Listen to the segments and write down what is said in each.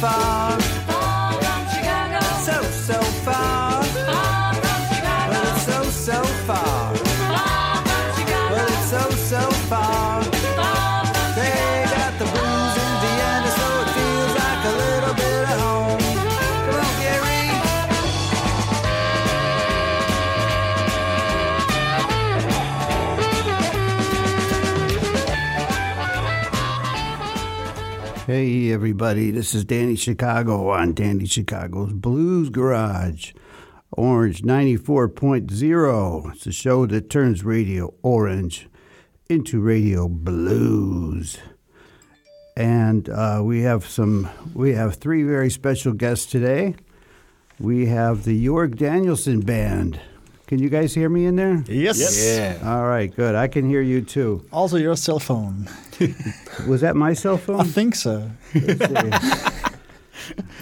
far. Hey, everybody, this is Danny Chicago on Danny Chicago's Blues Garage. Orange 94.0. It's a show that turns radio orange into radio blues. And uh, we have some, we have three very special guests today. We have the Jörg Danielsen Band. Can you guys hear me in there? Yes. Yeah. All right, good. I can hear you too. Also your cell phone. Was that my cell phone? I think so.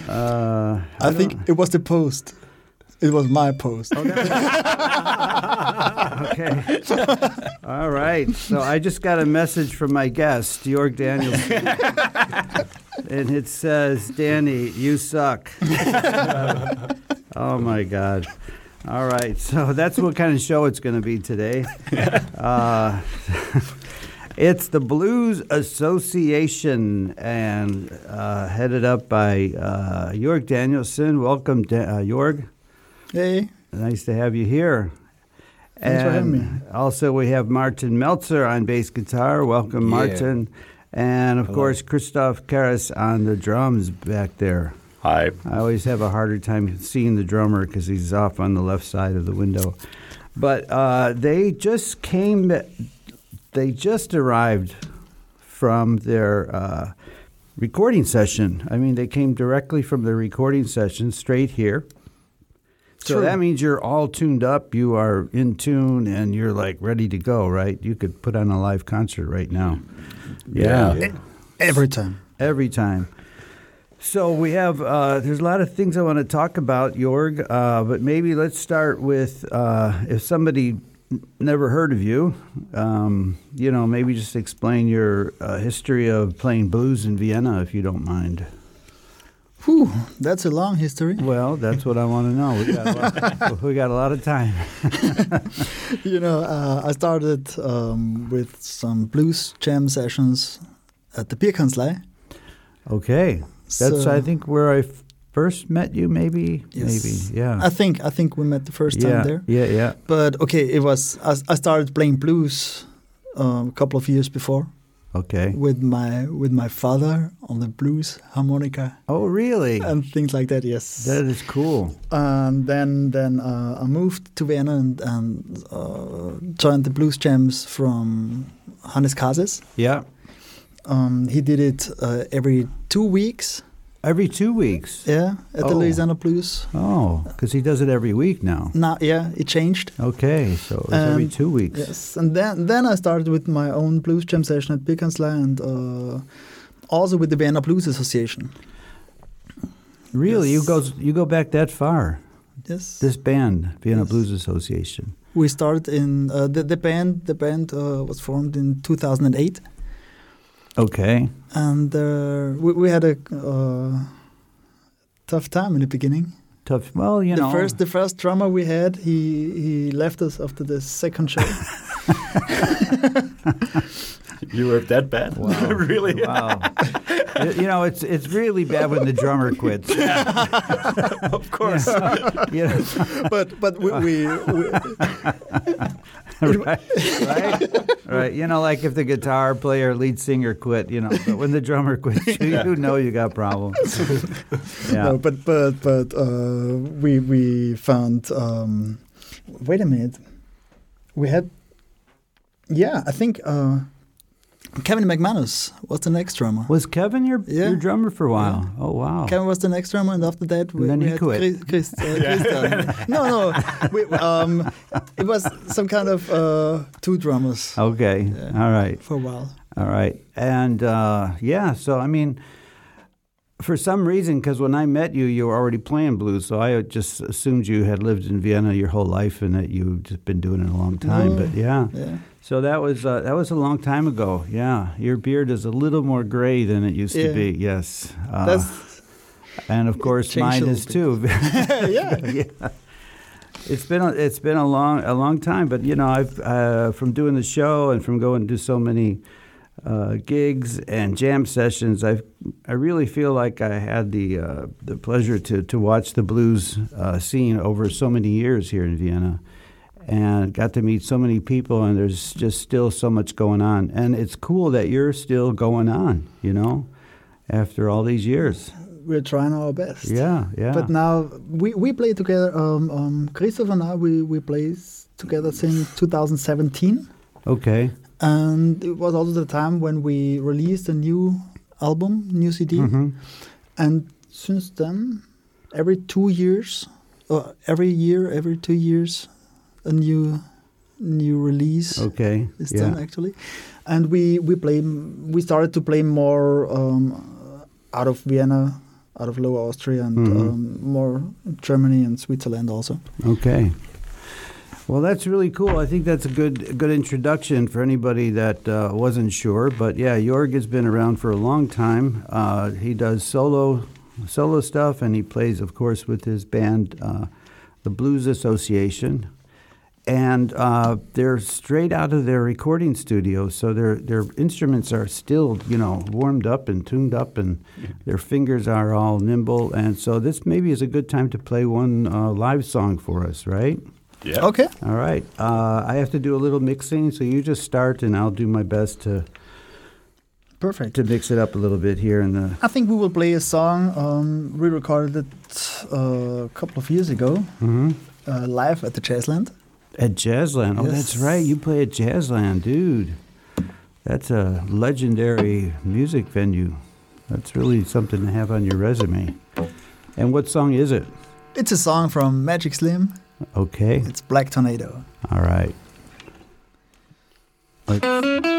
Uh, I, think it was the post. It was my post. okay. All right. So I just got a message from my guest, Jörg Danielsen. and it says, Danny, you suck. oh, my God. All right. So that's what kind of show it's going to be today. Uh, it's the Blues Association and uh, headed up by uh, Jörg Danielsen. Welcome, da- uh, Jörg. Hey. Nice to have you here. Thanks for having And Also, we have Martin Meltzer on bass guitar. Welcome, Yeah. Martin. And of Hello. course, Christoph Karras on the drums back there. Hi. I always have a harder time seeing the drummer because he's off on the left side of the window. But uh, they just came, they just arrived from their uh, recording session. I mean, they came directly from the recording session straight here. So True. that means you're all tuned up, you are in tune, and you're like ready to go, right? You could put on a live concert right now. Yeah. yeah Every time. every time. So we have uh, there's a lot of things I want to talk about, Jörg, uh, but maybe let's start with uh, if somebody never heard of you, um, you know, maybe just explain your uh, history of playing blues in Vienna, if you don't mind. Whew, that's a long history. Well, that's what I want to know. We got a lot, we got a lot of time. you know, uh, I started um, with some blues jam sessions at the Bierkanzlei. Okay, that's So- I think where I f- first met you. Maybe, Yes. maybe, yeah, I think I think we met the first yeah, time there. yeah, yeah. But okay, it was I, I started playing blues um, a couple of years before Okay. with my with my father on the blues harmonica Oh, really? and things like that. Yes. That is cool. and then then uh, I moved to Vienna and, and uh, joined the blues jams from Hannes Kases. Yeah. Um, he did it uh, every two weeks. Every two weeks. Yeah, at the Oh. Louisiana Blues. Oh, because he does it every week now. Now, yeah, it changed. Okay, so it's every Um, two weeks. Yes, and then then I started with my own blues jam session at Bierkanzlei and uh, also with the Vienna Blues Association. Really, you Yes. go you go back that far. Yes, This band, Vienna Yes. Blues Association. we started in uh, the the band. The band uh, was formed in 2008. Okay. and uh, we, we had a uh, tough time in the beginning. Tough. Well, you the know. first the first drummer we had, he he left us after the second show. You were that bad? Wow. really? Wow. you you know, it's it's really bad when the drummer quits. Yeah. of course. You know, but but we, we, we right, right, right. You know, like if the guitar player, lead singer quit, you know, but when the drummer quits, you, you know you got problems. Yeah. no, but but but uh, we we found. Um, wait a minute, we had. Yeah, I think uh, Kevin McManus was the next drummer. Was Kevin your Yeah. your drummer for a while? Oh wow. Kevin was the next drummer, and after that, we, And then we he had quit. Chris, Chris, uh, Christian. no, no, we, um, it was some kind of uh, two drummers Okay. Yeah. All right. for a while. All right. And uh, yeah, so I mean, for some reason, because when I met you, you were already playing blues, so I just assumed you had lived in Vienna your whole life and that you'd just been doing it a long time. No. But yeah, Yeah, so that was uh, that was a long time ago. Yeah, your beard is a little more gray than it used Yeah. to be. Yes. Uh, that's and of course mine is little too. yeah. yeah. It's been a, it's been a long a long time, but you know I've uh, from doing the show and from going to so many uh, gigs and jam sessions. I I really feel like I had the uh, the pleasure to to watch the blues uh, scene over so many years here in Vienna, and got to meet so many people. And there's just still so much going on, and it's cool that you're still going on. You know, after all these years. We're trying our best. Yeah, yeah. But now we, we play together. Um, um, Christoph and I we we play together since 2017, okay. and it was also the time when we released a new album, new CD. hmm And since then, every two years, or every year, every two years, a new new release Okay. is yeah. done actually, and we we play we started to play more um, out of Vienna, out of Lower Austria, and Mhm. um, more Germany and Switzerland also. Okay. Well, that's really cool. I think that's a good good introduction for anybody that uh, wasn't sure. But yeah, Jörg has been around for a long time. Uh, he does solo solo stuff, and he plays, of course, with his band, uh, the Blues Association. And uh, they're straight out of their recording studio, so their their instruments are still, you know, warmed up and tuned up, and their fingers are all nimble. And so this maybe is a good time to play one uh, live song for us, right? Yeah. Okay. All right. Uh, I have to do a little mixing, so you just start, and I'll do my best to Perfect. to mix it up a little bit here in the. I think we will play a song. Um, we recorded it uh, a couple of years ago, hmm uh, live at the Jazzland. At Jazzland. Oh, that's right. You play at Jazzland, dude. That's a legendary music venue. That's really something to have on your resume. And what song is it? It's a song from Magic Slim. Okay. It's Black Tornado. All right. Like-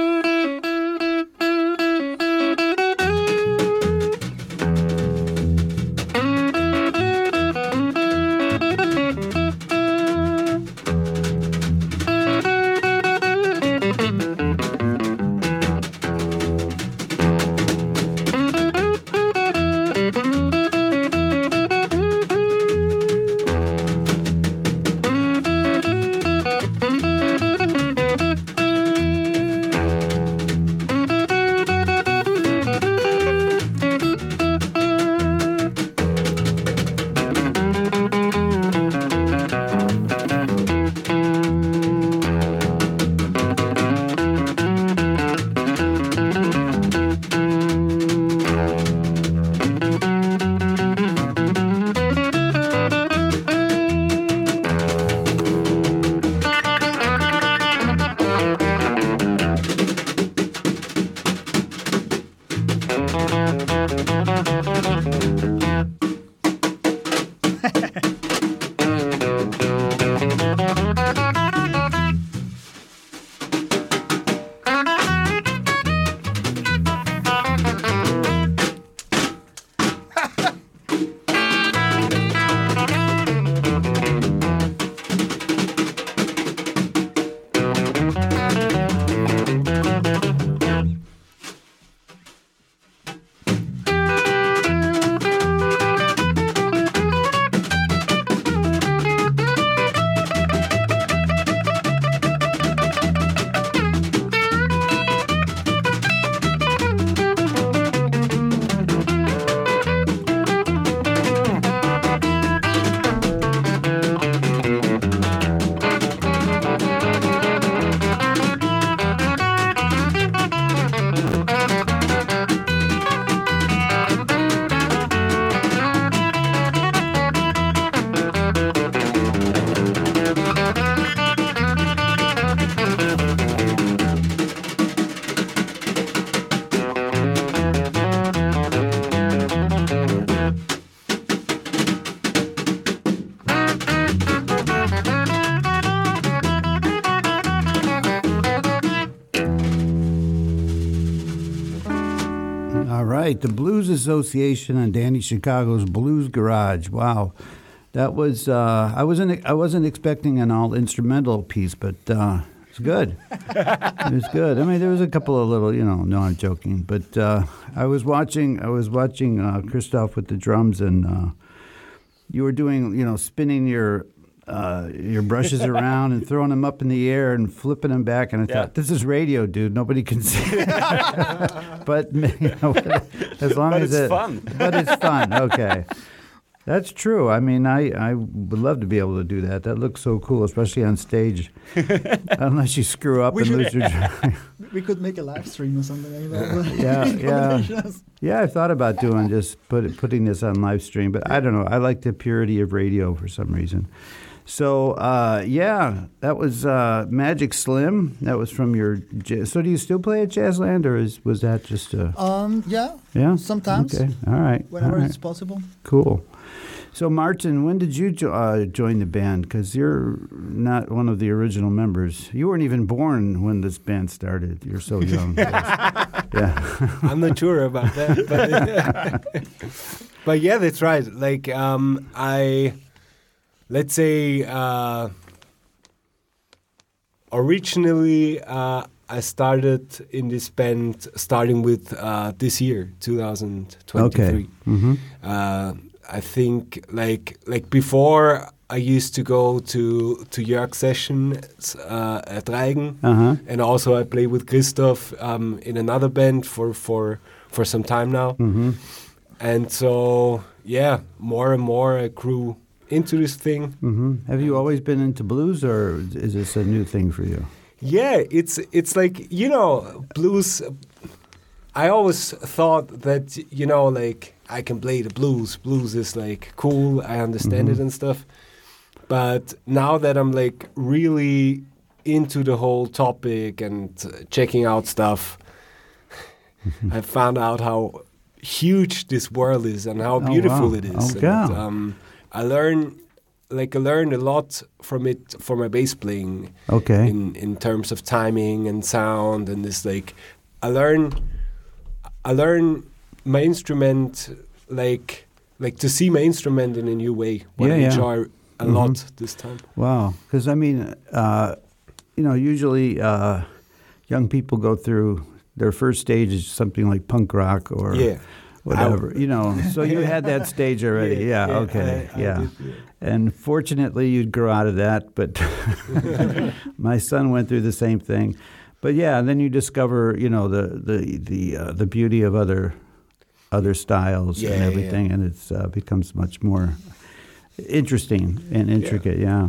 right, the Blues Association and Danny Chicago's Blues Garage. Wow, that was uh, I wasn't I wasn't expecting an all instrumental piece, but uh, It's good. it was good. I mean, there was a couple of little, you know. No, I'm joking. But uh, I was watching. I was watching uh, Christoph with the drums, and uh, you were doing, you know, spinning your uh, your brushes around and throwing them up in the air and flipping them back. And I Yeah. thought, this is radio, dude. Nobody can see. but you know, as long But as it's it, fun. But it's fun. Okay. That's true. I mean, I, I would love to be able to do that. That looks so cool, especially on stage. Unless you screw up We and should- lose your job. We could make a live stream or something like that. Yeah, yeah. Yeah, I thought about doing just put, putting this on live stream, but I don't know. I like the purity of radio for some reason. So uh, yeah, that was uh, Magic Slim. That was from your. ja- So do you still play at Jazzland, or is was that just a? Um, yeah, Yeah, sometimes. Okay, all right, whenever all right. it's possible. Cool. So Martin, when did you jo- uh, join the band? Because you're not one of the original members. You weren't even born when this band started. You're so young. yeah. I'm not sure about that, but but yeah, that's right. Like um, I, let's say, uh, originally uh, I started in this band starting with uh, this year, 2023. Okay. Mm-hmm. Uh, I think like like before I used to go to to Jörg sessions uh, at Reigen Uh huh. and also I play with Christoph um, in another band for for for some time now, Mm-hmm. and so yeah, more and more I grew into this thing. Mm-hmm. Have you always been into blues, or is this a new thing for you? Yeah, it's it's like you know blues. I always thought that you know like I can play the blues. Blues is like cool. I understand it Mhm. and stuff. But now that I'm like really into the whole topic and uh, checking out stuff, I found out how huge this world is and how Oh, beautiful wow. it is. Oh, And, um, I learn like I learned a lot from it for my bass playing Okay. in in terms of timing and sound and this like I learn I learn my instrument like like to see my instrument in a new way what Yeah, I yeah. enjoy a Mhm. lot this time Wow. Because I mean, uh, you know, usually uh, young people go through their first stage is something like punk rock or yeah whatever. You know, so you had that stage already. Yeah. okay. I- I yeah. did, And fortunately, you'd grow out of that. But my son went through the same thing. But yeah, and then you discover, you know, the the the uh, the beauty of other other styles Yeah, and yeah. everything, and it uh, becomes much more interesting and intricate. Yeah.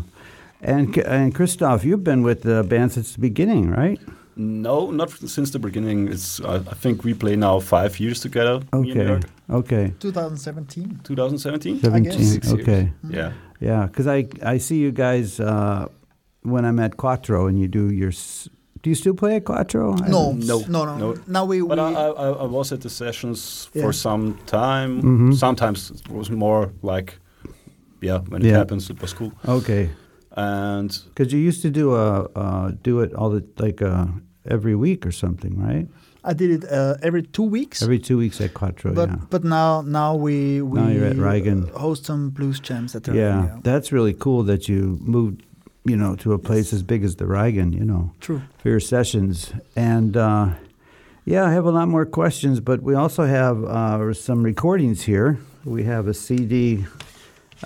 And and Christoph, you've been with the band since the beginning, right? No, not since the beginning. It's I, I think we play now five years together. Okay. Okay. 2017. 2017. Seventeen. Six years. Okay. Yeah. Yeah, because I I see you guys uh, when I'm at Quattro and you do your. s- Do you still play at Quattro? No, No, no, no, no. Now we, But we I, I, I was at the sessions Yeah. for some time. Mhm. Sometimes it was more like, yeah, when it Yeah. happens, it was cool. Okay, And because you used to do a uh, do it all the like uh, every week or something, right? I did it uh, every two weeks. Every two weeks at Quattro. but yeah. but now now we we Now you're at Reigen. host some blues jams at the yeah, that's really cool that you moved, you know, to a place as big as the Reigen, you know, True. for your sessions. And uh, yeah, I have a lot more questions, but we also have uh, some recordings here. We have a CD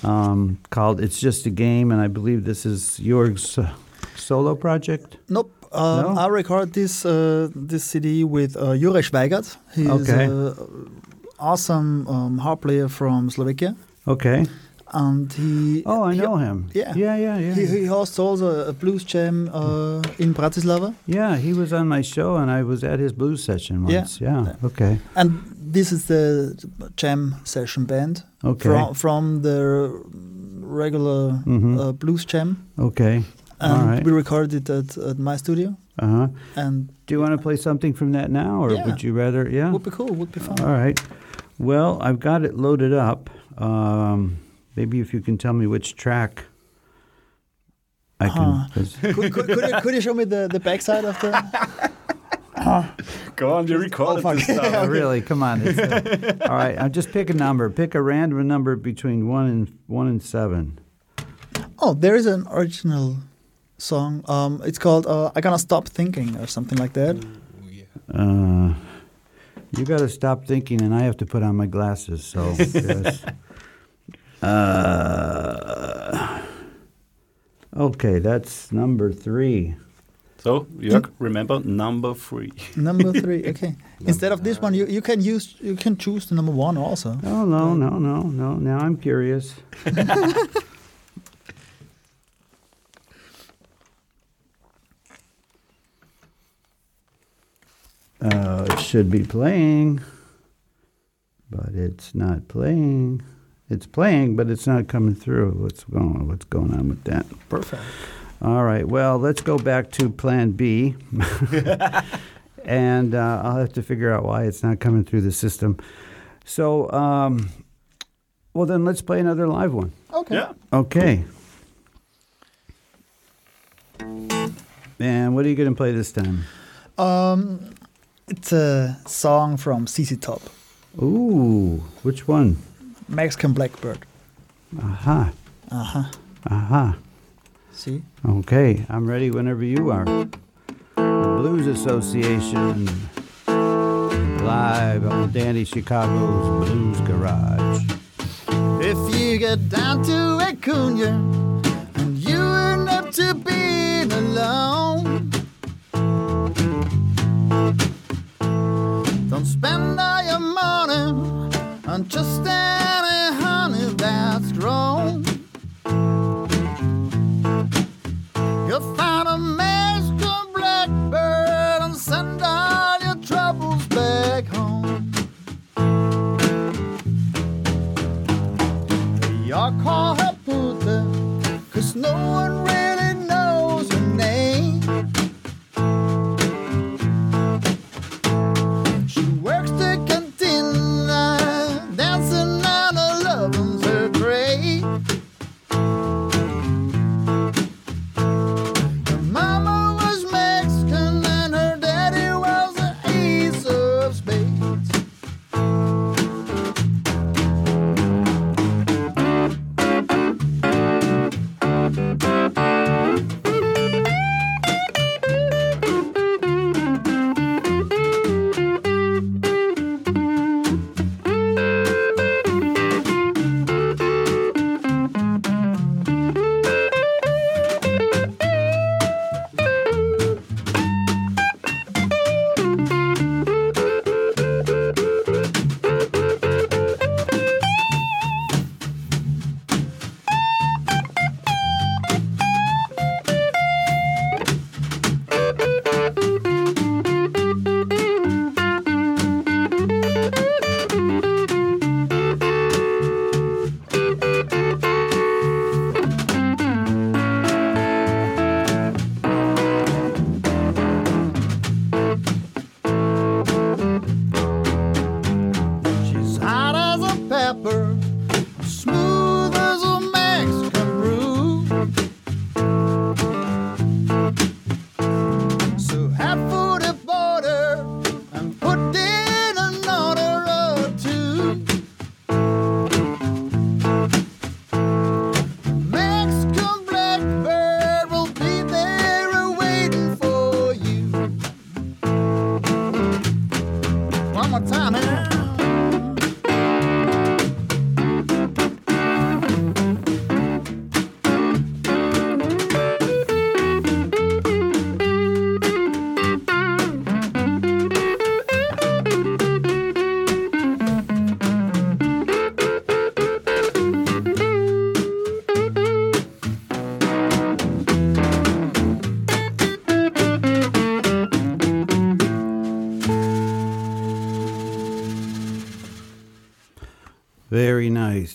um, called "It's Just a Game," and I believe this is Jörg's uh, solo project. Nope. Um, No? I record this uh, this CD with uh, Juraj Schweigert. He's Okay. an awesome um, harp player from Slovakia, Okay. and he. Oh, I he- know him. yeah. yeah, yeah, yeah. He, he hosts also a blues jam uh, in Bratislava, yeah, he was on my show, and I was at his blues session once. Yeah. Okay. and this is the jam session band Okay. from from the regular Mhm. uh, blues jam, Okay. And All right. we recorded it at, at my studio. Uh huh. And Do you want to play something from that now, or Yeah. would you rather? Yeah. would be cool. Would be fun. All right. Well, I've got it loaded up. Um, maybe if you can tell me which track I can. Could, could, could, you, could you show me the, the backside of the? go on, you recorded fuck. this stuff. Oh, really? Come on. It's, uh, all right. I'll just pick a number. Pick a random number between one and one and seven. Oh, there is an original song. Um, it's called uh, "I Gonna Stop Thinking" or something like that. Uh, you got to stop thinking, and I have to put on my glasses. So, yes. Uh, okay, that's number three. So, Jörg, remember number three. Number three. Okay. Instead of this one, you, you can use you can choose the number one also. Oh no, no, no, no! Now I'm curious. uh, it should be playing, but it's not playing. It's playing, but it's not coming through. What's going? What's going on with that? Perfect. All right. Well, let's go back to Plan B, and uh, I'll have to figure out why it's not coming through the system. So, um, well, then let's play another live one. Okay. Yeah. Okay. And what are you going to play this time? Um, it's a song from ZZ Top, Ooh, which one? Mexican Blackbird. Aha, Uh huh. aha. See. Okay, I'm ready whenever you are. The Blues Association live on Danny Chicago's Blues Garage. If you get down to Acuna and you end up to being alone, spend all your money on just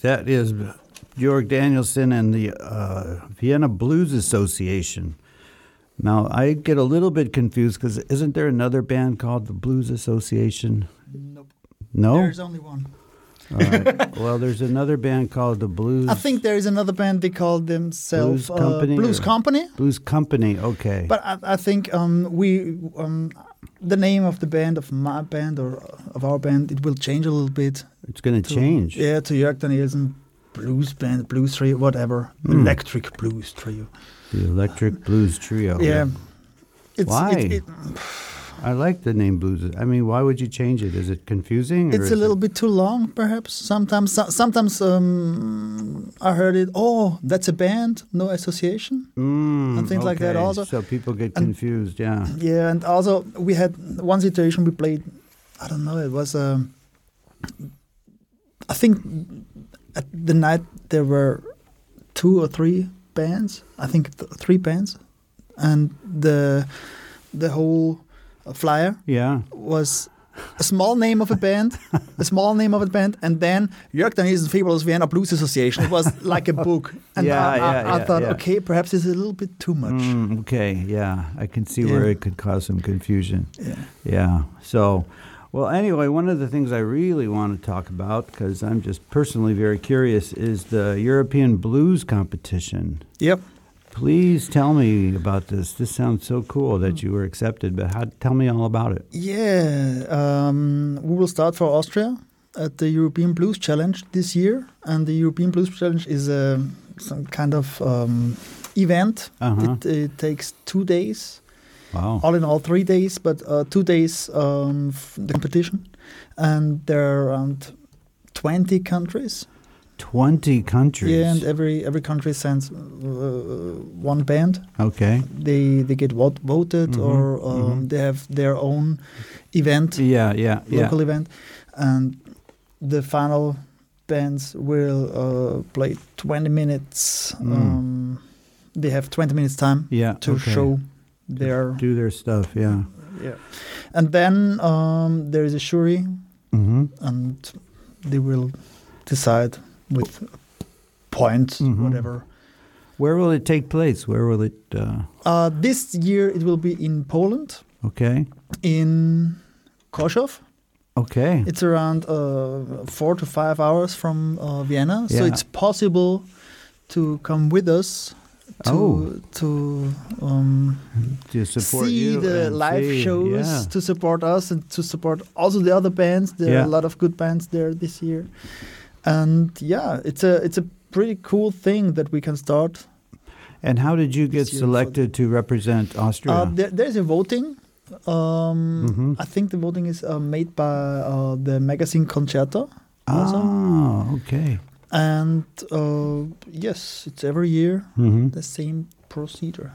That is Jörg Danielsen and the uh, Vienna Blues Association. Now, I get a little bit confused because isn't there another band called the Blues Association? Nope. No? There's only one. All right. well, there's another band called the Blues I think there is another band they call themselves Blues uh, Company Blues or- Company. Blues Company. Okay. But I, I think um, we um, the name of the band of my band or of our band it will change a little bit. it's going to to- change. Yeah, to Jörg Danielsen blues band, blues trio, whatever, Mm. electric blues trio. The Electric Blues Trio. Yeah. It's, Why? It, it, I like the name blues. I mean, why would you change it? Is it confusing? it's a little it- bit too long, perhaps. Sometimes, so, sometimes um, I heard it. Oh, that's a band, no association. Mm, and things like that also. So people get And- confused. Yeah. Yeah, and also we had one situation we played. I don't know. It was. Um, I think at the night there were two or three bands. I think th- three bands, and the the whole flyer Yeah. was a small name of a band, a small name of a band, and then Jörg Danielsen Fabulous Vienna Blues Association. It was like a book, and Yeah, I, I, I yeah, thought, yeah. okay, perhaps it's a little bit too much. Mm, okay. Yeah. I can see Yeah. where it could cause some confusion. Yeah. Yeah. So, well, anyway, one of the things I really want to talk about, because I'm just personally very curious, is the European Blues Competition. Yep. Please tell me about this. This sounds so cool that you were accepted, but how, tell me all about it. Yeah, um, we will start for Austria at the European Blues Challenge this year, and the European Blues Challenge is a some kind of um, event. Uh-huh. It, it takes two days, Wow. all in all three days, but uh, two days um, the competition, and there are around twenty countries. 20 countries. Yeah, and every every country sends uh, one band. okay. They they get vote, voted, Mhm, or um, mhm. they have their own event. Yeah, yeah, yeah. local event, and the final bands will uh, play 20 minutes. Mm. Um, they have 20 minutes time Yeah. to okay. show their Do their stuff, yeah. yeah, and then um, there is a jury, hmm and they will decide with points, Mhm. whatever. Where will it take place? Where will it, uh, Uh, this year it will be in Poland, okay. in Koszów. Okay. It's around uh, four to five hours from uh, Vienna, so it's possible to come with us to Oh. to um, to support see the live see- shows, Yeah. to support us, and to support also the other bands. There Yeah. are a lot of good bands there this year, and yeah, it's a it's a pretty cool thing that we can start. And how did you get This year for selected to represent Austria? Uh, there, there's a voting. Um, Mhm. I think the voting is uh, made by uh, the magazine Concerto. also. ah, okay. And uh, yes, it's every year hmm the same procedure.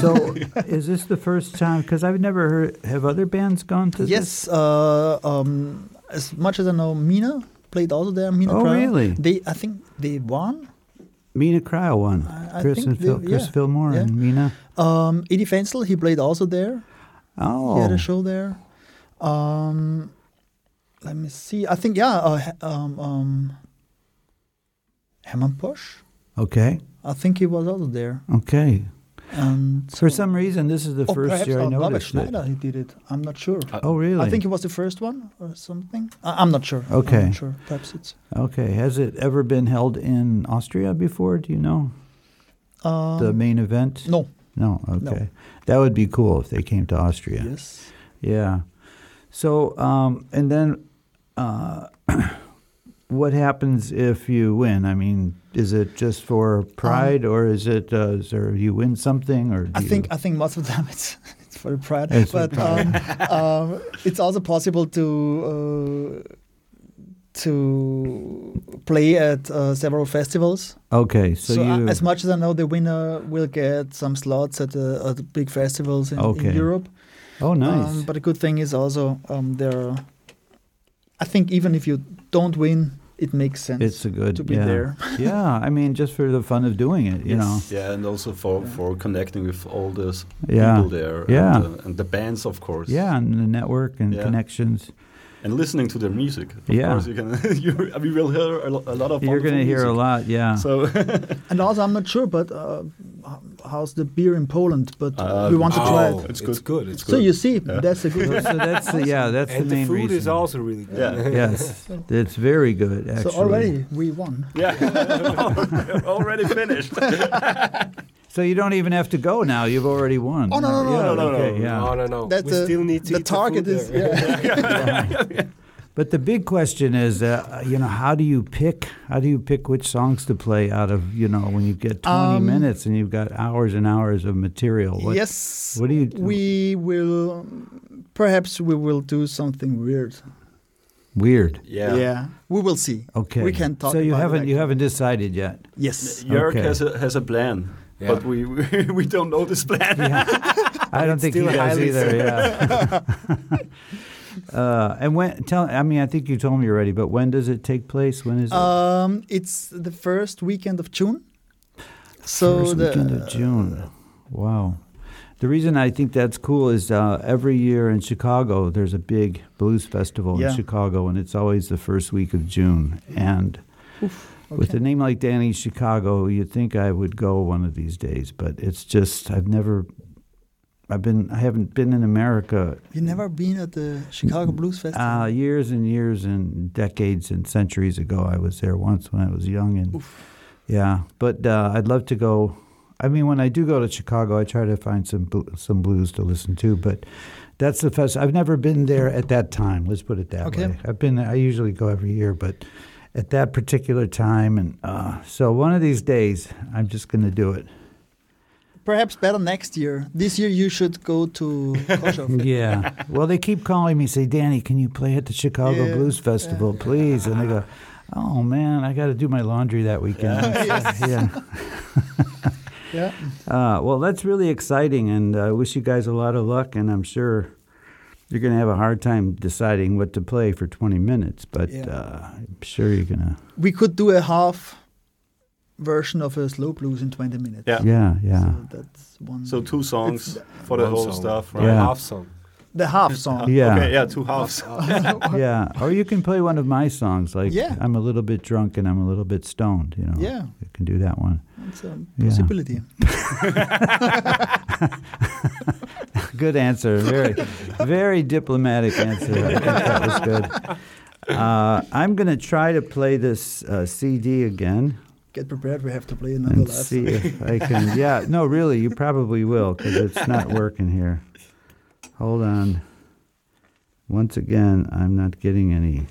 So, is this the first time? Because I've never heard. Have other bands gone to this? yes, uh, um, as much as I know, Meena played also there. Meena Oh, Cryle. really? They, I think they won. Meena Cryle won. I, I Chris and they- Phil, Chris yeah. Fillmore yeah. and Meena. Um, Eddie Fensel, he played also there. Oh, He had a show there. Um, let me see. I think yeah. Uh, um, um, Herman Posch. okay, I think he was also there. okay. And For some reason, this is the oh, first year I uh, Robert noticed it. Schneider he did it. I'm not sure. Oh, really? I think it was the first one or something. I, I'm not sure. Okay. I'm not sure. Perhaps it's. Okay. Has it ever been held in Austria before? Do you know Um, the main event? no. No. Okay. That would be cool if they came to Austria. Yes. Yeah. So, um, and then, uh, what happens if you win? I mean, is it just for pride, or is it, uh, is there you win something, or Um, I think you, I think most of them it's it's for pride, It's but um, um, it's also possible to uh, to play at uh, several festivals. okay? So, So, uh, you as much as I know, the winner will get some slots at the, at the big festivals in, Okay. in Europe. oh nice. Um, but the good thing is also um, there. Are, I think even if you don't win, it makes sense it's a good to be yeah. there. yeah, I mean, just for the fun of doing it, you Yes. know. Yeah, and also for, for connecting with all those Yeah. people there. Yeah. And, uh, and the bands, of course. Yeah, and the network and Yeah. connections. And listening to their music. Of Yeah. course, you can. you, we will hear a, a lot of. You're going to hear a lot, yeah. So And also, I'm not sure, but uh, how's the beer in Poland? But Uh, we want to try Oh, it. It's good. it's good. good. It's So good. you see, Yeah. that's a good. so that's the, yeah, that's and the the main food is also really good. Yeah. yes, it's very good. Actually, So already we won. Yeah, already finished. So you don't even have to go now. You've already won. Oh, no, no, no, yeah, no, no, okay, no. Yeah. No, no, no. That's we the- still need to the eat target the is there. yeah. But the big question is, uh, you know, how do you pick? How do you pick which songs to play out of, you know, when you get 20 Um, minutes and you've got hours and hours of material? What, yes. what do you do? We will. Perhaps we will do something weird. Weird. Yeah. Yeah. We will see. Okay. We can talk. So you about haven't you actually. haven't decided yet. Yes. Jörg Okay. has a has a plan, Yeah. but we we don't know this plan. I don't think he does either. Yeah. uh, and when tell I mean I think you told me already, but when does it take place? When is it? Um, it's the first weekend of June. So First the weekend of June. Wow. The reason I think that's cool is uh, every year in Chicago, there's a big blues festival Yeah. in Chicago, and it's always the first week of June. And with okay. a name like Danny Chicago, you'd think I would go one of these days, but it's just I've never. I've been. I haven't been in America You never been at the Chicago Blues Festival? uh, years and years and decades and centuries ago. I was there once when I was young, and yeah. But uh, I'd love to go. I mean, when I do go to Chicago, I try to find some some blues to listen to. But that's the fest. I've never been there at that time. Let's put it that Okay. way. I've been. I usually go every year, but at that particular time, and uh, so one of these days, I'm just going to do it. Perhaps better next year. This year you should go to. Yeah. Well, they keep calling me, say, Danny, can you play at the Chicago Yeah, Blues Festival, please? And I go, oh, man, I got to do my laundry that weekend. yeah. yeah. Uh, well, that's really exciting, and I wish you guys a lot of luck, and I'm sure you're going to have a hard time deciding what to play for 20 minutes, but Yeah. uh, I'm sure you're going to. We could do a half version of a slow blues in 20 minutes. Yeah. Yeah, yeah. So that's one. So two songs for the whole song, stuff, right? right? Yeah. Half song. the half song. Yeah. Okay, yeah, two halves. yeah. Or you can play one of my songs, like Yeah. I'm a little bit drunk and I'm a little bit stoned, you know. Yeah. You can do that one. It's a Yeah. possibility. Good answer. Very, very diplomatic answer. I think that was good. Uh, I'm going to try to play this uh, CD again Get prepared. We have to play another and last see if I can. Yeah, no, really, you probably will because it's not working here. Hold on. Once again, I'm not getting any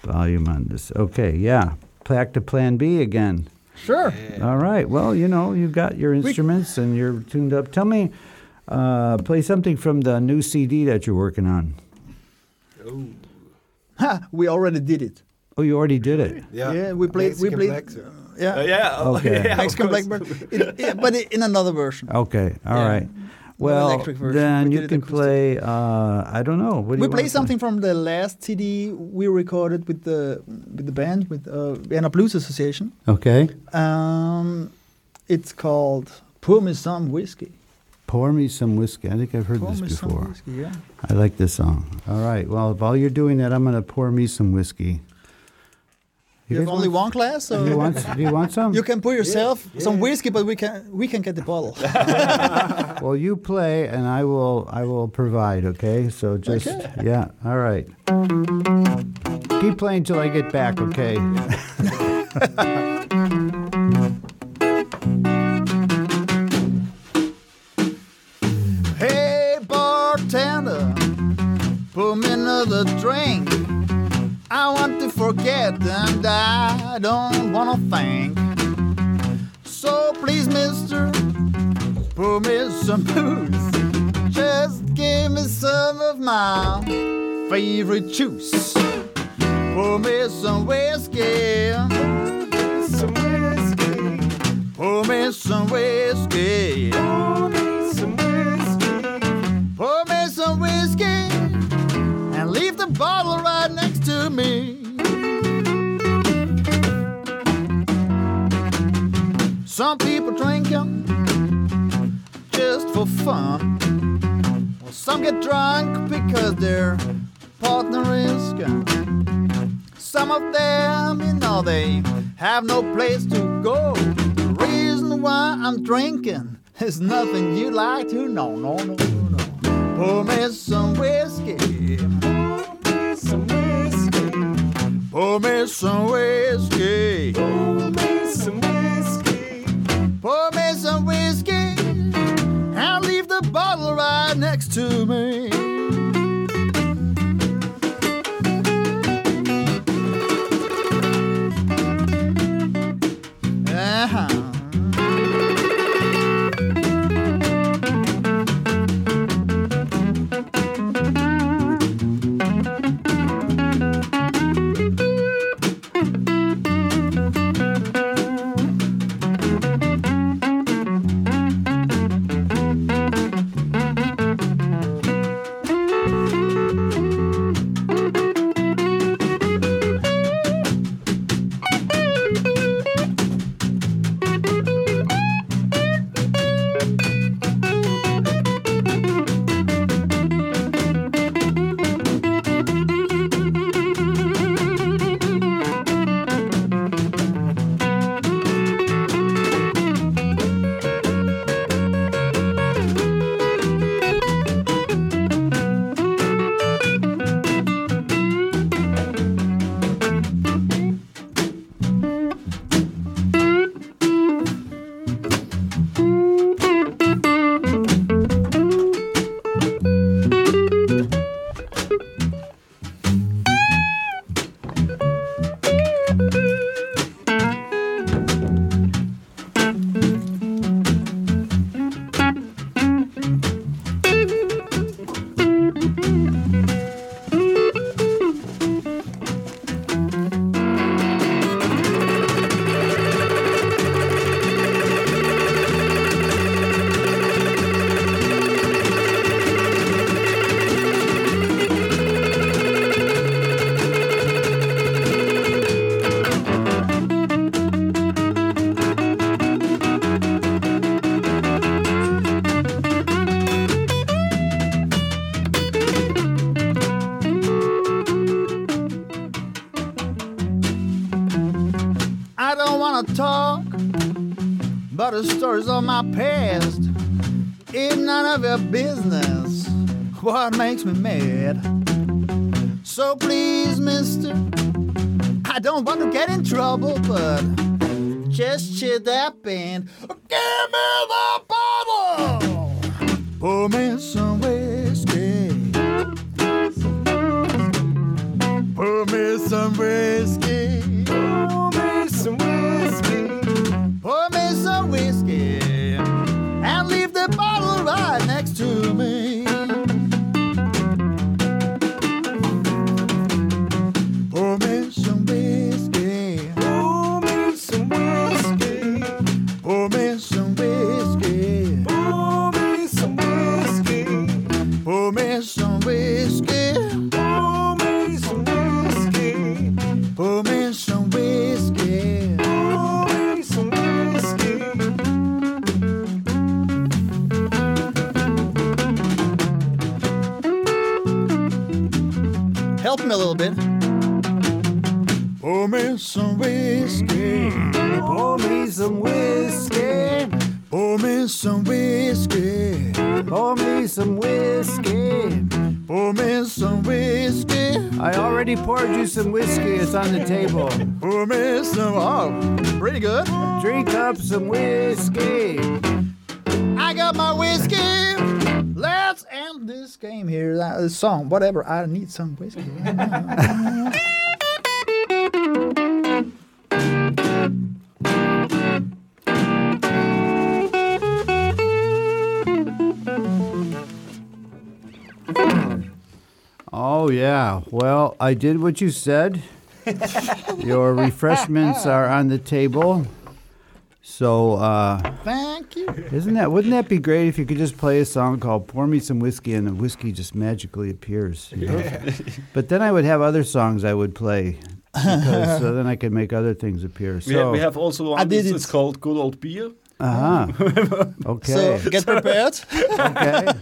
volume on this. Okay, yeah. Back to Plan B again. Sure. All right. Well, you know, you've got your instruments and you're tuned up. Tell me, uh, play something from the new CD that you're working on. Ha, we already did it. Oh, you already did it. Yeah, we played. we played. Uh, yeah. Uh, yeah, Okay. yeah, of Mexican course. Blackbird. It- yeah, but in another version. Okay. All Yeah. right. Well, electric version. then We you can acoustic. play. Uh, I don't know. What do we you play wanna something from the last CD we recorded with the with the band with uh, Vienna Blues Association. Okay. Um, it's called "Pour Me Some Whiskey." Pour me some whiskey. I think I've heard Pour this me some before. whiskey. Yeah. I like this song. All right. Well, while you're doing that, I'm going to pour me some whiskey. You, have only want- one glass, Do you want? Do you want some? you can pour yourself some whiskey, but we can we can get the bottle. Well, you play, and I will. I will provide. Okay. So just Okay. yeah. All right. Keep playing till I get back. Okay. pour me another drink. I want to forget and I don't wanna think. So please, mister, pour me some booze. Just give me some of my favorite juice. Pour me some whiskey. Some whiskey. Pour me some whiskey. Some whiskey. Pour me some whiskey and leave the bottle right next to me. Some people drink 'em just for fun. Well, some get drunk because their partner is gone. Some of them, you know, they have no place to go. The reason why I'm drinking is nothing you'd like to know. No, no, no. Pour me some whiskey. Pour me some whiskey. Pour me some whiskey. Pour me some whiskey. And leave the bottle right next to me. What makes me mad. So please, mister, I don't want to get in trouble, but just cheer that band. Give me the bottle! Pour me some whiskey. I already poured you some whiskey. It's on the table. Pour me some. Oh, pretty good. Drink up some whiskey. I got my whiskey. Let's end this game here. That song, whatever. I need some whiskey. Oh, yeah. Well, I did what you said. Your refreshments are on the table. So, uh, Thank you. isn't that, wouldn't that be great if you could just play a song called Pour Me Some Whiskey and the whiskey just magically appears? you know? but then I would have other songs I would play. Because so then I could make other things appear. We, So, we have also one. I did it. it's called Good Old Beer. uh-huh. Okay. So get prepared. okay.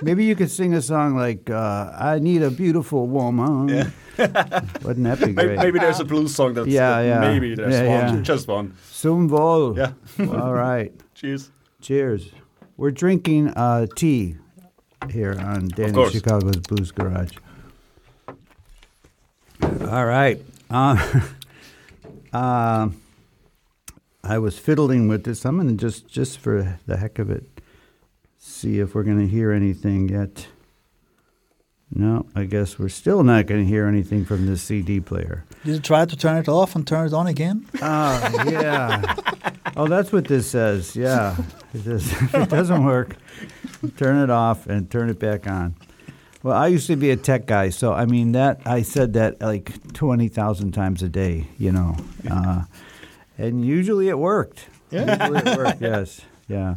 Maybe you could sing a song like uh, "I Need a Beautiful Woman." Yeah. Wouldn't that be Maybe, great? maybe there's a blues song that's Yeah, that yeah. maybe there's Yeah, one, yeah. just one. Zum Wohl. Yeah. All right. Cheers. Cheers. We're drinking uh, tea here on Danny. Chicago's Blues Garage. All right. Um, uh, I was fiddling with this. I'm going to just, just for the heck of it, see if we're going to hear anything yet. No, I guess we're still not going to hear anything from this CD player. Did you try to turn it off and turn it on again? Oh, yeah. oh, that's what this says. Yeah. It if it doesn't work, turn it off and turn it back on. Well, I used to be a tech guy, so I mean that I said that like twenty thousand times a day, you know, uh, and usually it worked. Yeah. usually it worked. Yes, yeah.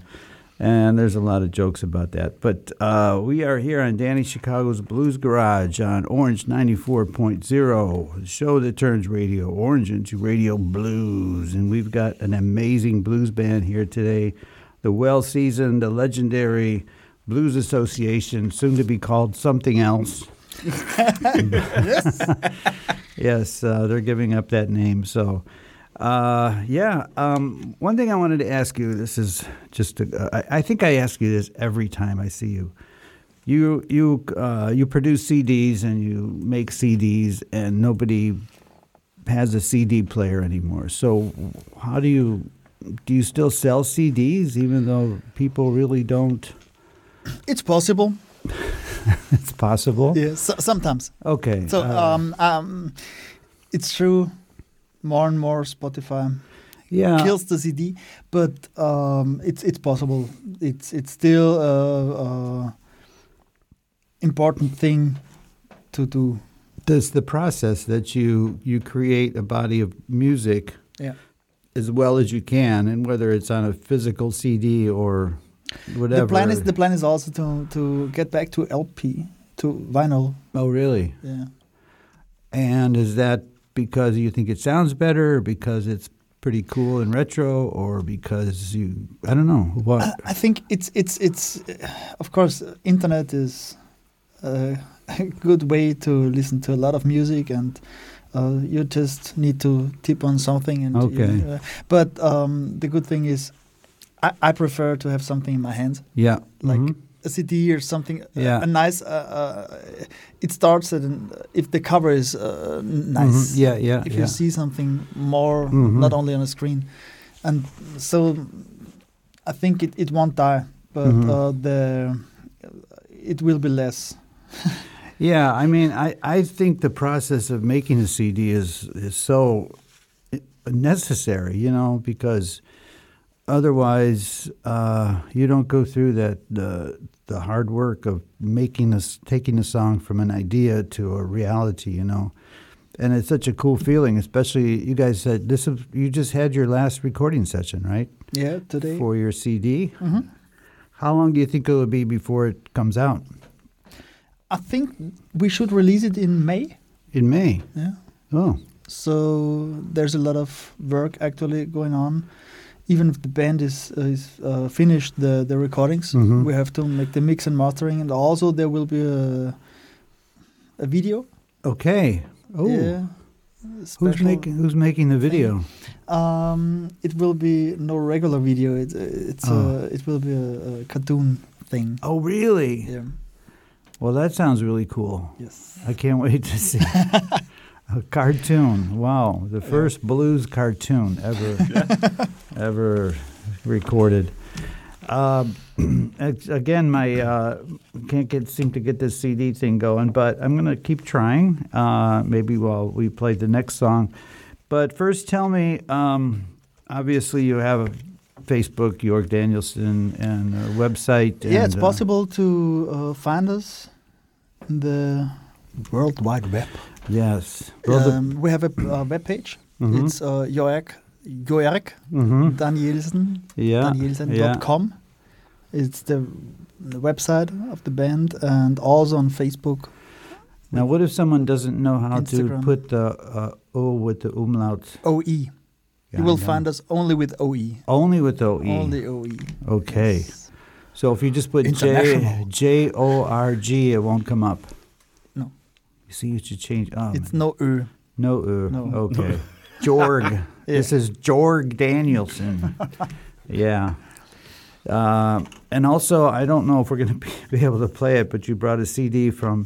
And there's a lot of jokes about that. But uh, we are here on Danny Chicago's Blues Garage on Orange 94.0, the show that turns Radio Orange into Radio Blues. And we've got an amazing blues band here today, the well seasoned, the legendary Blues Association, soon to be called something else. yes. Yes, uh, they're giving up that name. So, uh, yeah. Um, one thing I wanted to ask you. This is just. A, I, I think I ask you this every time I see you. You you uh, you produce CDs and you make CDs, and nobody has a CD player anymore. So, how do you do? You still sell CDs, even though people really don't. It's possible. It's possible. Yes, so, sometimes. Okay. So uh, um, um, it's true. More and more Spotify yeah. kills the CD, but um, it's it's possible. It's it's still a, a important thing to do. does the process that you you create a body of music Yeah. as well as you can, and whether it's on a physical CD or whatever. The plan is the plan is also to to get back to LP to vinyl. oh, really? Yeah. And is that because you think it sounds better, or because it's pretty cool and retro, or because you I don't know what? I, I think it's it's it's of course internet is a good way to listen to a lot of music and Uh, you just need to tip on something, and you- Okay. uh, but um, the good thing is, I, I prefer to have something in my hands, Yeah. like Mhm. A CD or something. uh, Yeah. a nice. Uh, uh, it starts at an, if the cover is uh, nice. Mhm. Yeah, yeah. If yeah. you see something more, Mhm. not only on a screen, and so I think it, it won't die, but Mhm. uh, the it will be less. Yeah, I mean, I, I think the process of making a CD is is so necessary, you know, because otherwise uh, you don't go through that the the hard work of making this taking a song from an idea to a reality, you know. And it's such a cool feeling, especially you guys said this. is- You just had your last recording session, right, Yeah, today. for your CD. Mhm. How long do you think it will be before it comes out? I think we should release it in May. In May. Yeah. Oh, So there's a lot of work actually going on. Even if the band is is uh, finished the the recordings, Mhm. we have to make the mix and mastering, and also there will be a a video. okay. Oh, Yeah. who's making who's making the video? Um, it will be no regular video. It, it's Oh. uh, it will be a, a cartoon thing. Oh, really? Yeah. Well, that sounds really cool. Yes. I can't wait to see a cartoon. Wow, the first blues cartoon ever ever recorded. Um, again, my uh, can't get seem to get this CD thing going, but I'm gonna keep trying. Uh, maybe while we play the next song. But first, tell me. Um, obviously, you have a Facebook, Jörg Danielsen, and a website. yeah, it's and, uh, possible to uh, find us in the World Wide Web. Yes. Um, we have a uh, web page. Mhm. It's uh, Joerg, Joerg Mhm. Danielsen, Yeah. danielsen.com. It's the, the website of the band and also on Facebook. Now, what if someone doesn't know how to put the uh, O with the umlaut? OE. Yeah, you will find us only with OE. only with OE. Only OE. okay. Yes. So if you just put J. J O R G, it won't come up. No. You see, you should change. Oh, It's no Ö. no. Uh, No. Okay. Jorg. This is Jorg Danielson. yeah. Uh, and also, I don't know if we're going to be, be able to play it, but you brought a CD from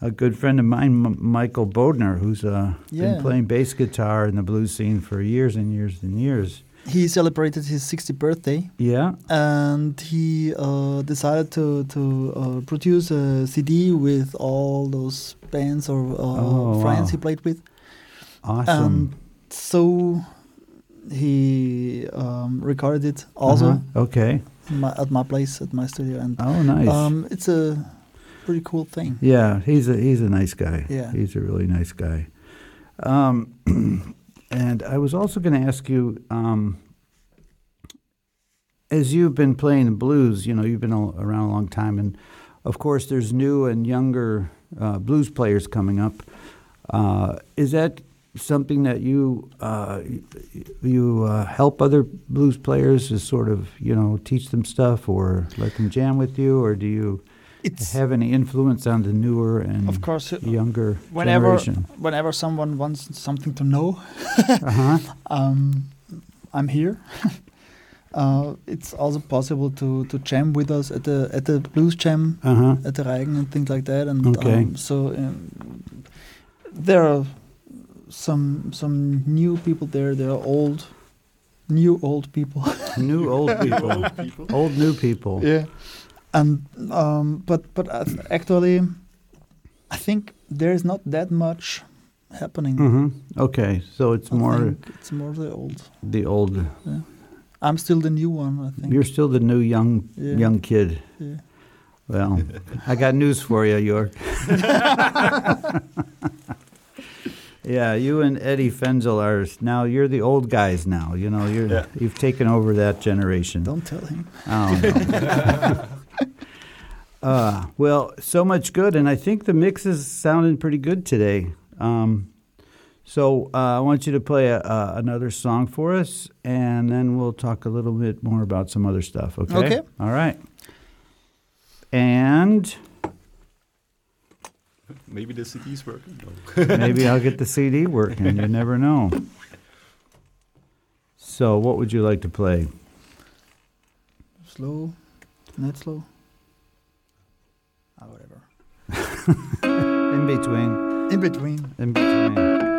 a good friend of mine, M- Michael Bodner, who's uh, Yeah. been playing bass guitar in the blues scene for years and years and years. He celebrated his 60th birthday Yeah. and he uh, decided to, to uh, produce a CD with all those bands or uh, Oh, friends wow. he played with. Awesome. And so he um, recorded it also Uh-huh. Okay. my, at my place, at my studio. And Oh, nice. um, it's a pretty cool thing. Yeah, he's a he's a nice guy. Yeah. he's a really nice guy. Um, and I was also going to ask you, um, as you've been playing blues, you know, you've been around a long time, and of course, there's new and younger uh, blues players coming up. Uh, is that something that you uh, you uh, help other blues players to sort of you know teach them stuff or let them jam with you, or do you? It's have any influence on the newer and of course uh, younger whenever generation? whenever someone wants something to know, Uh-huh. um, I'm here. uh, it's also possible to, to jam with us at the at the blues jam Uh-huh. at the Reigen and things like that. And Okay. um, so um, there are some some new people there. There are old, new old people. New old people. old new people. yeah, and um, but but uh, actually, I think there is not that much happening. hmm Okay, so it's I more it's more the old. the old. I'm still the new one. I think. You're still the new young Yeah. young kid. yeah. Well, I got news for you, Jörg. yeah, you and Eddie Fenzel are now. You're the old guys now. You know, you're Yeah. you've taken over that generation. Don't tell him. Oh, no. uh, well, so much good, and I think the mix is sounding pretty good today. Um, so uh, I want you to play a, uh, another song for us, and then we'll talk a little bit more about some other stuff. Okay. Okay. All right. And Maybe the CD's working. Maybe I'll get the CD working. You never know. So, what would you like to play? Slow, not slow. Ah, whatever. In between. In between. In between.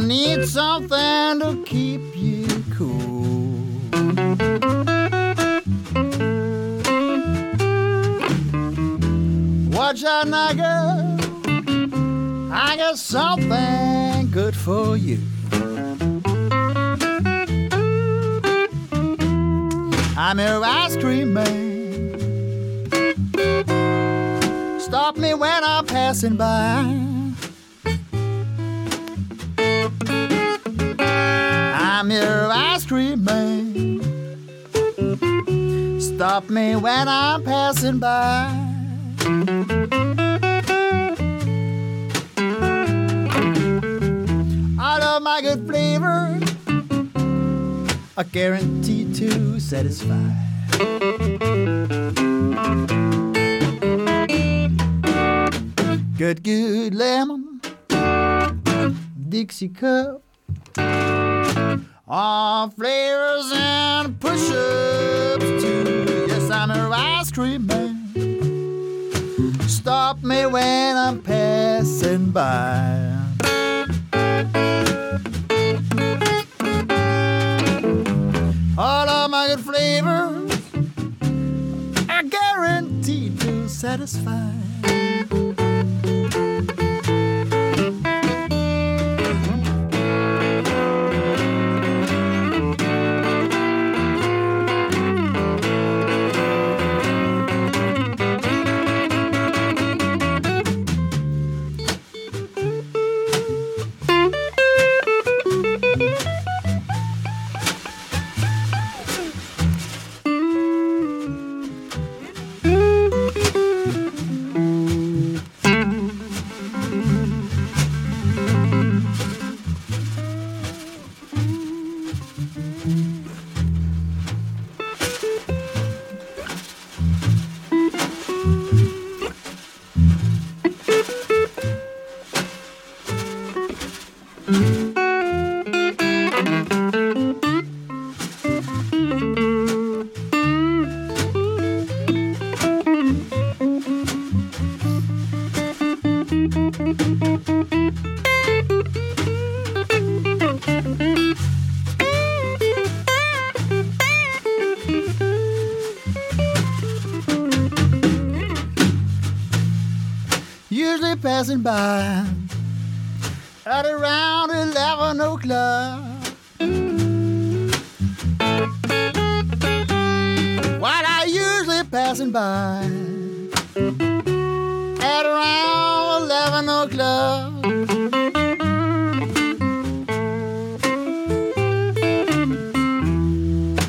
You need something to keep you cool. Watch out girl. I got something good for you. I'm your ice cream man. Stop me when I'm passing by. Me when I'm passing by. My good flavor. I guarantee to satisfy. Good, good lemon, Dixie cup, all flavors and push-ups Stop me when I'm passing by. All of my good flavors are guaranteed to satisfy. Passing by at around 11 o'clock.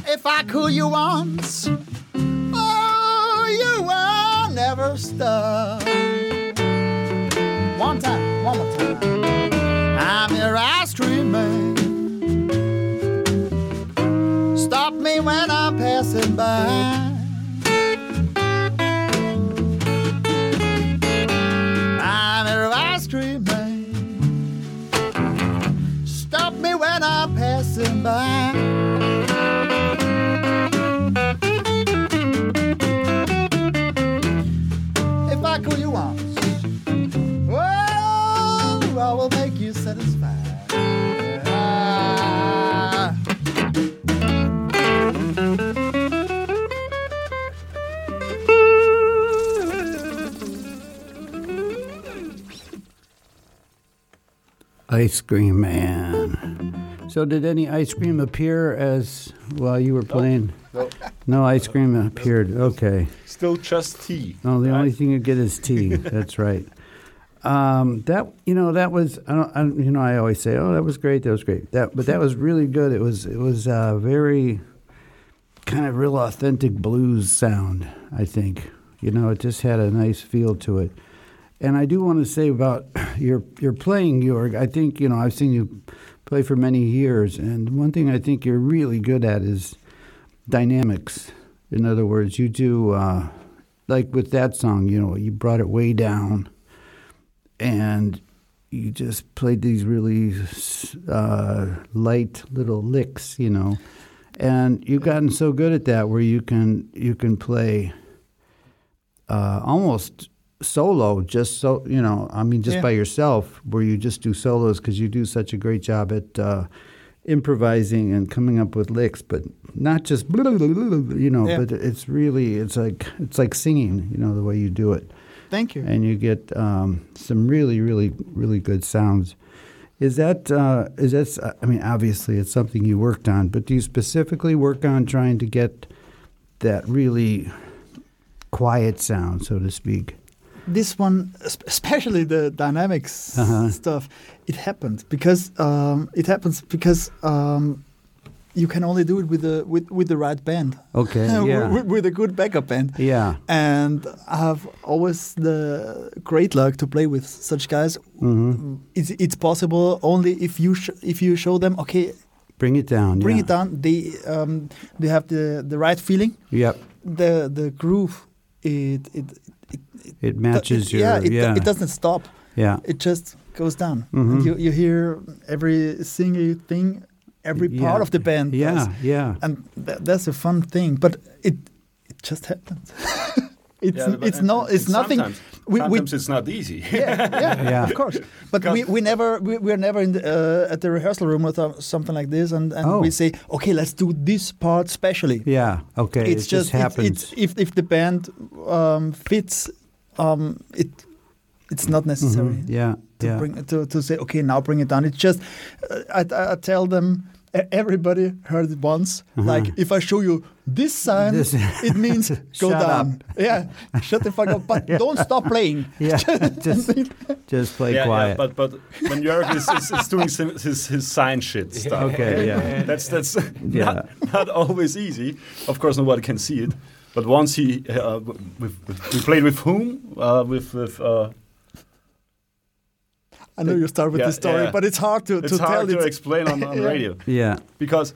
If I cool you once, oh, you will never stop. One time, one more time. I'm your ice cream man. Stop me when I'm passing by. Ice Cream Man. So, did any ice cream appear as while you were playing? No. No ice cream appeared. Okay. Still just tea. No, the right? only thing you get is tea. That's right. Um, that you know that was I don't, I you know I always say oh that was great that was great that but that was really good it was it was uh, very kind of real authentic blues sound I think you know it just had a nice feel to it and I do want to say about your your playing Jörg I think you know I've seen you play for many years and one thing I think you're really good at is dynamics. In other words you do uh, like with that song you know you brought it way down and you just played these really uh, light little licks, you know, and you've gotten so good at that where you can you can play uh, almost solo, just so you know. I mean, just Yeah. by yourself, where you just do solos because you do such a great job at uh, improvising and coming up with licks, but not just you know. Yeah. But it's really it's like it's like singing, you know, the way you do it Thank you. and you get um, some really, really, really good sounds. Is that uh, is that? I mean, obviously, it's something you worked on, but do you specifically work on trying to get that really quiet sound, so to speak? This one, especially the dynamics Uh-huh. stuff, it happened because um, it happens because um, you can only do it with the with, with the right band, Okay, yeah, with, with a good backup band. yeah, And I have always the great luck to play with such guys. hmm It's, it's possible only if you sh- if you show them okay, bring it down. bring yeah. it down. They um, they have the, the right feeling. Yep, The the groove it it it matches it, your yeah, it, yeah, it doesn't stop. yeah. It just goes down. Mhm. And you you hear every single thing, every part Yeah. of the band. Yeah, does. yeah. and tha that's a fun thing. But it it just happens. it's Yeah, it's and- no it's nothing. Sometimes, we- we- sometimes it's not easy. Yeah, yeah, Yeah. of course. But we, we never we, we're never in the, uh, at the rehearsal room with something like this, and, and Oh. we say, okay, let's do this part specially. Yeah, okay. it's it just just happens. It's, it's, if if the band um, fits, um, it it's not necessary Mhm, Yeah, to yeah. bring to, to say okay now bring it down. It's just uh, I, I I tell them e- everybody heard it once. Uh-huh. Like if I show you this sign, This- it means go Shut down. up. Yeah, shut the fuck up. But don't stop playing. yeah, just just play yeah, quiet. yeah, but but when Jörg is, is, is doing sim- his his sign shit stuff, Okay, yeah. that's that's Yeah. not, not always easy. Of course, nobody can see it. But once he, uh, with, with, we played with whom? Uh, with with uh, I know you start with Yeah, the story, yeah. but it's hard to, it's to tell hard to it. explain on, on radio yeah, because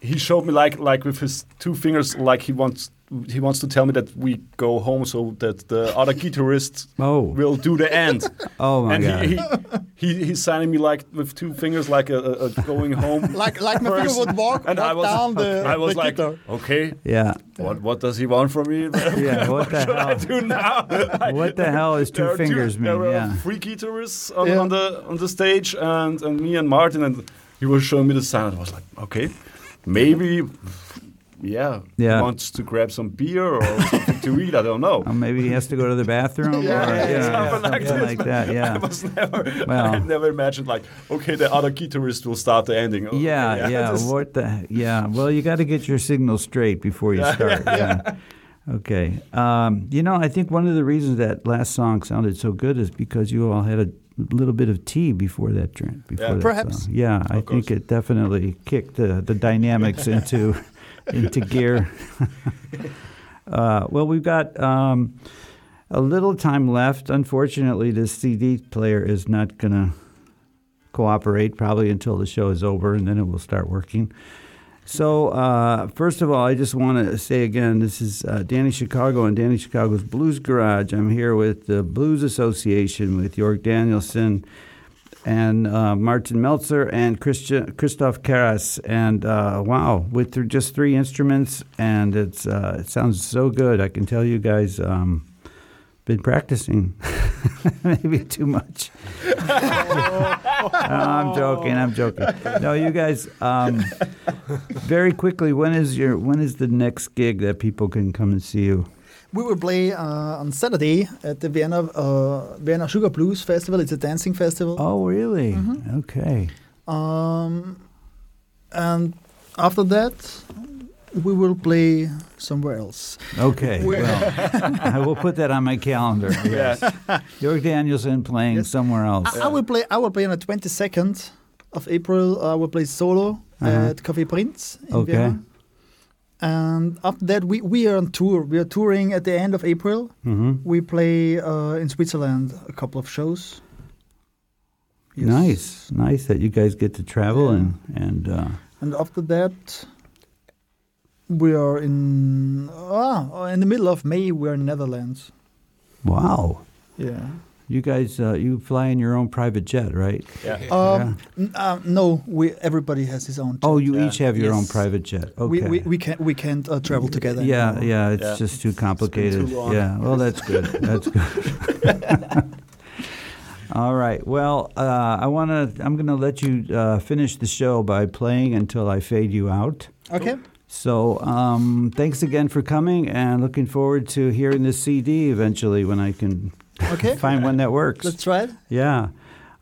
he showed me like like with his two fingers, like he wants he wants to tell me that we go home so that the other guitarist Oh, will do the end. oh my and god. he, he, he he's signing me like with two fingers, like a, a, a going home. like like my finger would walk, and walk I was, down the, I was the like, guitar. okay, yeah. what what does he want from me? Yeah, what the should I hell? do now? What the hell is two There are fingers There mean? were Yeah. three guitarists on, Yeah. on the on the stage, and and me and Martin, and he was showing me the sound. I was like, okay, maybe, yeah, Yeah. he wants to grab some beer or something to eat. I don't know. Or maybe he has to go to the bathroom or Yeah, yeah, you yeah, yeah. Something like something this. like that. I Yeah. was never, Well. I never imagined like, okay, the other key guitarist will start the ending. Oh, Yeah, yeah. this- What the? Yeah. Well, you got to get your signal straight before you start. Yeah. Okay. Um, you know, I think one of the reasons that last song sounded so good is because you all had a little bit of tea before that drink. Before Yeah. that Perhaps. song. Yeah, I Of think it definitely kicked the the dynamics into into gear. uh, well, we've got. Um, a little time left. Unfortunately, this CD player is not going to cooperate probably until the show is over, and then it will start working. So, uh, first of all, I just want to say again, this is uh, Danny Chicago and Danny Chicago's Blues Garage. I'm here with the Blues Association with Jörg Danielsen and uh, Martin Meltzer and Christian, Christoph Karas. And uh, wow, with th- just three instruments, and it's uh, it sounds so good. I can tell you guys. Um, been practicing, maybe too much. No, I'm joking. I'm joking. No, you guys. Um, very quickly, when is your when is the next gig that people can come and see you? We will play uh, on Saturday at the Vienna uh, Vienna Sugar Blues Festival. It's a dancing festival. Oh, really? Mhm. Okay. Um, and after that, we will play somewhere else. Okay. Well, I will put that on my calendar. Yes. Jörg Danielsen playing Yes. somewhere else. I, I will play. I will play on the twenty second of April. I will play solo Uh-huh. at Café Prinz. In Okay. Vienna. And after that, we, we are on tour. We are touring at the end of April. hmm We play uh, in Switzerland a couple of shows. Yes. Nice, nice that you guys get to travel Yeah. and and uh, And after that, we are in ah in the middle of May. We are in Netherlands. wow. Yeah. You guys, uh, you fly in your own private jet, right? Yeah. Um, n- uh, no, we everybody has his own. Oh, you Yeah. each have your own private jet. Okay. We we we can't we can't uh, travel together. Yeah, anymore. yeah, it's Yeah. just too complicated. too long. Yeah, well, that's good. That's good. All right. Well, uh, I want to. I'm going to let you uh, finish the show by playing until I fade you out. Okay. So, um, thanks again for coming, and looking forward to hearing this CD eventually when I can Okay. find one that works. Let's try it. Yeah.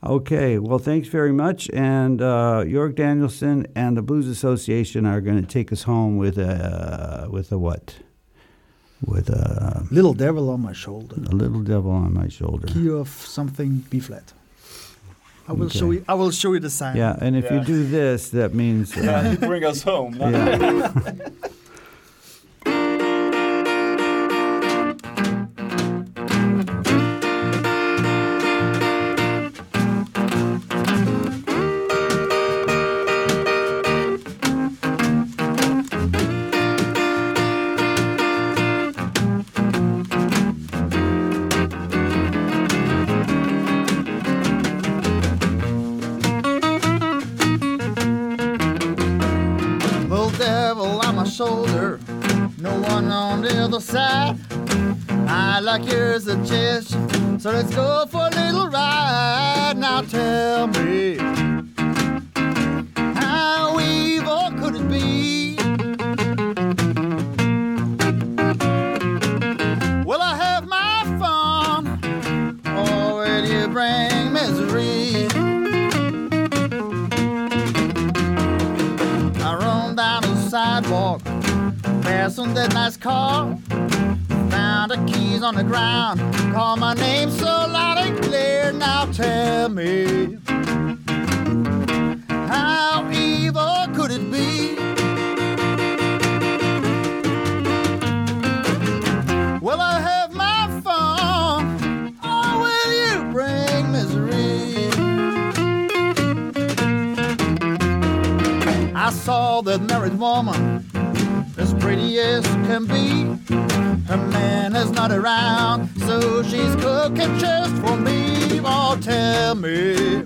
Okay. Well, thanks very much. And uh, Jörg Danielsen and the Blues Association are going to take us home with a with a what? With a, Little devil on my shoulder. a little devil on my shoulder. Key of something B flat. I will Okay. show you. I will show you the sign. Yeah, and if you do this, that means. Uh, Yeah, you bring us home. yeah. so let's go saw that married woman, as pretty as can be. Her man is not around, so she's cooking just for me. Oh, tell me,